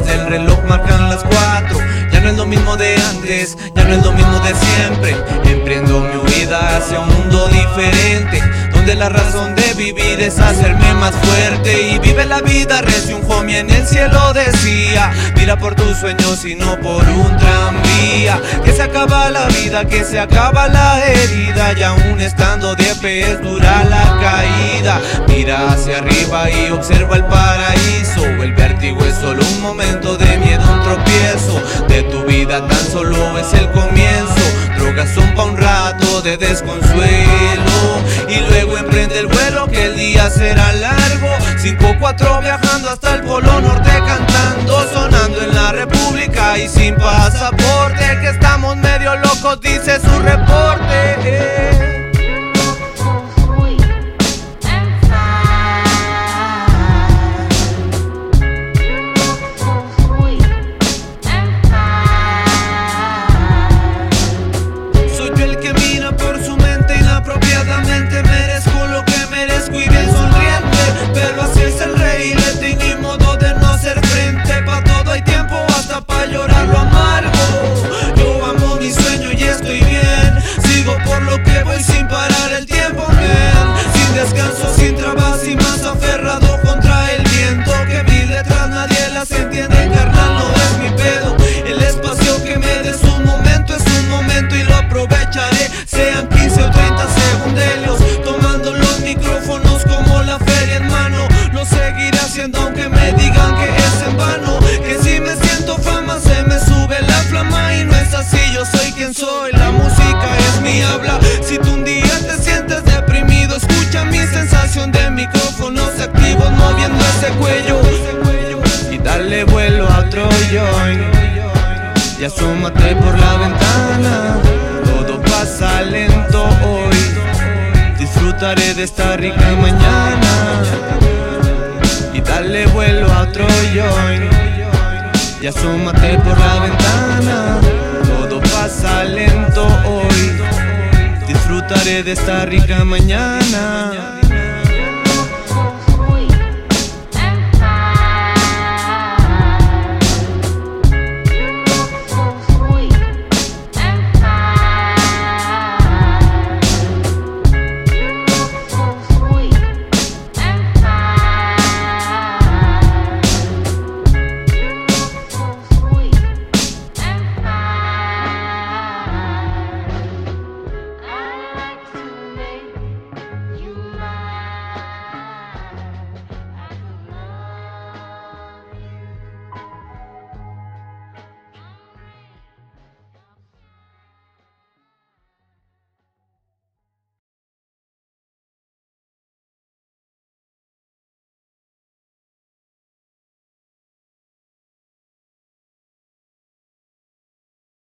del reloj marcan las cuatro. Ya no es lo mismo de antes, ya no es lo mismo de siempre. Emprendo mi huida hacia un mundo diferente. Donde la razón de vivir es hacerme más fuerte. Y vive la vida, recio un homie en el cielo decía. Mira por tus sueños y no por un tranvía. Que se acaba la vida, que se acaba la herida. Y aún estando de pie es dura la caída. Mira hacia arriba y observa el paraíso. El vértigo es solo un momento de miedo, un tropiezo. De tu vida tan solo es el comienzo. Drogas son pa' un rato de desconsuelo. Será largo. 5-4 viajando hasta el polo norte cantando. Sonando en la república y sin pasaporte. Que estamos medio locos, dice su reporte. Soy yo el que mira por su mente inapropiadamente cuello Y dale vuelo a otro joint y asómate por la ventana. Todo pasa lento hoy. Disfrutaré de esta rica mañana. Y dale vuelo a otro joint. Y asómate por la ventana. Todo pasa lento hoy. Disfrutaré de esta rica mañana.